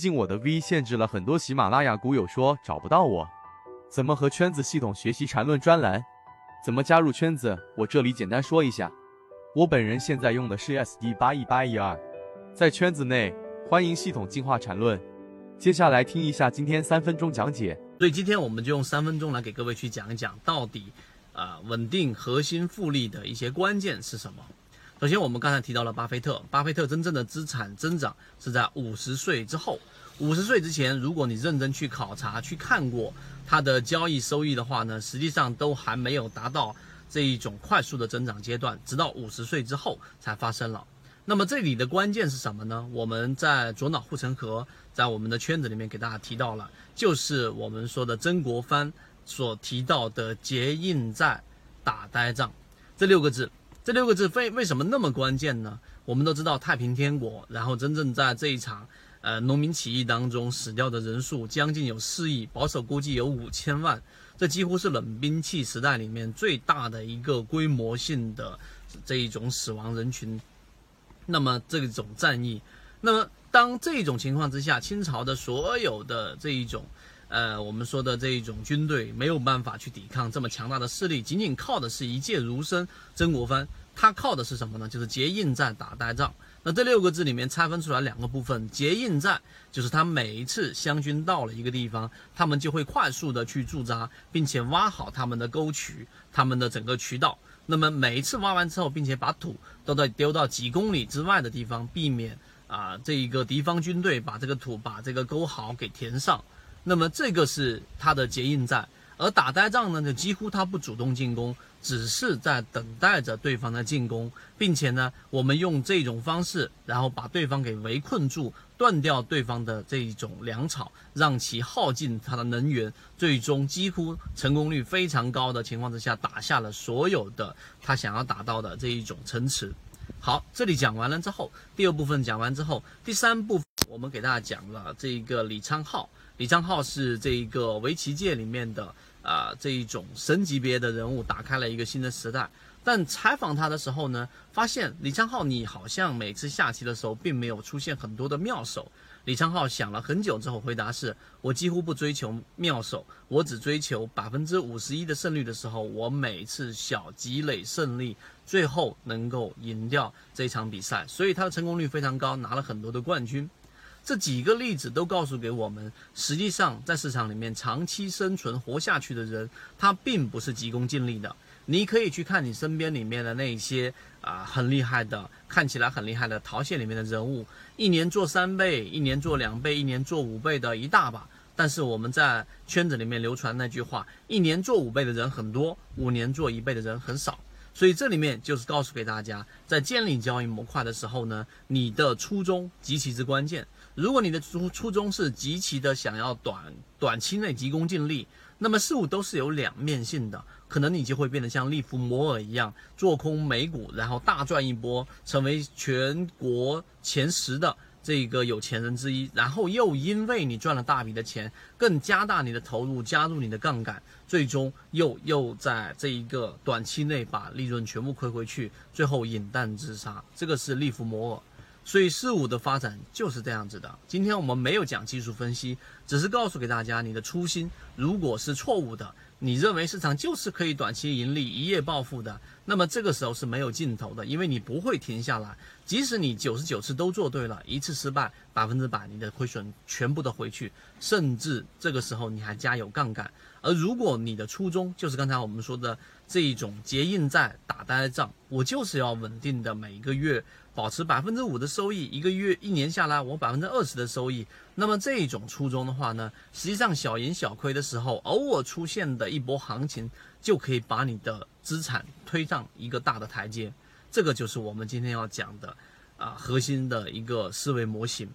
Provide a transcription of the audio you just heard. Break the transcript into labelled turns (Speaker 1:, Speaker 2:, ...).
Speaker 1: 近我的 V 限制了很多喜马拉雅股友说找不到我，怎么和圈子系统学习缠论专栏？怎么加入圈子？我这里简单说一下，我本人现在用的是 SD 八一八一二，在圈子内欢迎系统进化缠论。接下来听一下今天三分钟讲解。
Speaker 2: 所以今天我们就用三分钟来给各位去讲一讲，到底啊稳定核心复利的一些关键是什么。首先，我们刚才提到了巴菲特，巴菲特真正的资产增长是在五十岁之后。五十岁之前，如果你认真去考察、去看过他的交易收益的话呢，实际上都还没有达到这一种快速的增长阶段，直到五十岁之后才发生了。那么这里的关键是什么呢？我们在左脑护城河，在我们的圈子里面给大家提到了，就是我们说的曾国藩所提到的结硬债、打呆仗这六个字。这六个字为为什么那么关键呢？我们都知道太平天国，然后真正在这一场呃农民起义当中死掉的人数将近有四亿，保守估计有五千万，这几乎是冷兵器时代里面最大的一个规模性的这一种死亡人群。那么这种战役，那么当这种情况之下，清朝的所有的这一种。呃，我们说的这一种军队没有办法去抵抗这么强大的势力，仅仅靠的是一介儒生曾国藩，他靠的是什么呢？就是结硬战、打呆仗。那这六个字里面拆分出来两个部分，结硬战就是他每一次湘军到了一个地方，他们就会快速的去驻扎，并且挖好他们的沟渠、他们的整个渠道。那么每一次挖完之后，并且把土都在丢到几公里之外的地方，避免啊这一个敌方军队把这个土、把这个沟壕给填上。那么这个是他的结硬战，而打呆仗呢，就几乎他不主动进攻，只是在等待着对方的进攻，并且呢，我们用这种方式，然后把对方给围困住，断掉对方的这一种粮草，让其耗尽他的能源，最终几乎成功率非常高的情况之下，打下了所有的他想要打到的这一种城池。好，这里讲完了之后，第二部分讲完之后，第三部分我们给大家讲了这一个李昌镐。李昌镐是这一个围棋界里面的啊这一种神级别的人物，打开了一个新的时代。但采访他的时候呢，发现李昌镐你好像每次下棋的时候并没有出现很多的妙手。李昌镐想了很久之后回答是：我几乎不追求妙手，我只追求百分之五十一的胜率的时候，我每次小积累胜利，最后能够赢掉这场比赛。所以他的成功率非常高，拿了很多的冠军。这几个例子都告诉给我们，实际上在市场里面长期生存活下去的人，他并不是急功近利的。你可以去看你身边里面的那些啊很厉害的，看起来很厉害的淘县里面的人物，一年做三倍，一年做两倍，一年做五倍的一大把。但是我们在圈子里面流传那句话，一年做五倍的人很多，五年做一倍的人很少。所以这里面就是告诉给大家，在建立交易模块的时候呢，你的初衷极其之关键。如果你的初初衷是极其的想要短短期内急功近利，那么事物都是有两面性的，可能你就会变得像利弗摩尔一样做空美股，然后大赚一波，成为全国前十的这个有钱人之一，然后又因为你赚了大笔的钱，更加大你的投入，加入你的杠杆，最终又又在这一个短期内把利润全部亏回去，最后饮弹自杀。这个是利弗摩尔。所以事物的发展就是这样子的。今天我们没有讲技术分析，只是告诉给大家，你的初心如果是错误的，你认为市场就是可以短期盈利、一夜暴富的，那么这个时候是没有尽头的，因为你不会停下来。即使你九十九次都做对了，一次失败，百分之百你的亏损全部都回去，甚至这个时候你还加有杠杆。而如果你的初衷就是刚才我们说的这一种结硬债、打呆仗，我就是要稳定的每一个月。保持百分之五的收益，一个月、一年下来，我百分之二十的收益。那么这一种初衷的话呢，实际上小赢小亏的时候，偶尔出现的一波行情，就可以把你的资产推上一个大的台阶。这个就是我们今天要讲的啊，核心的一个思维模型。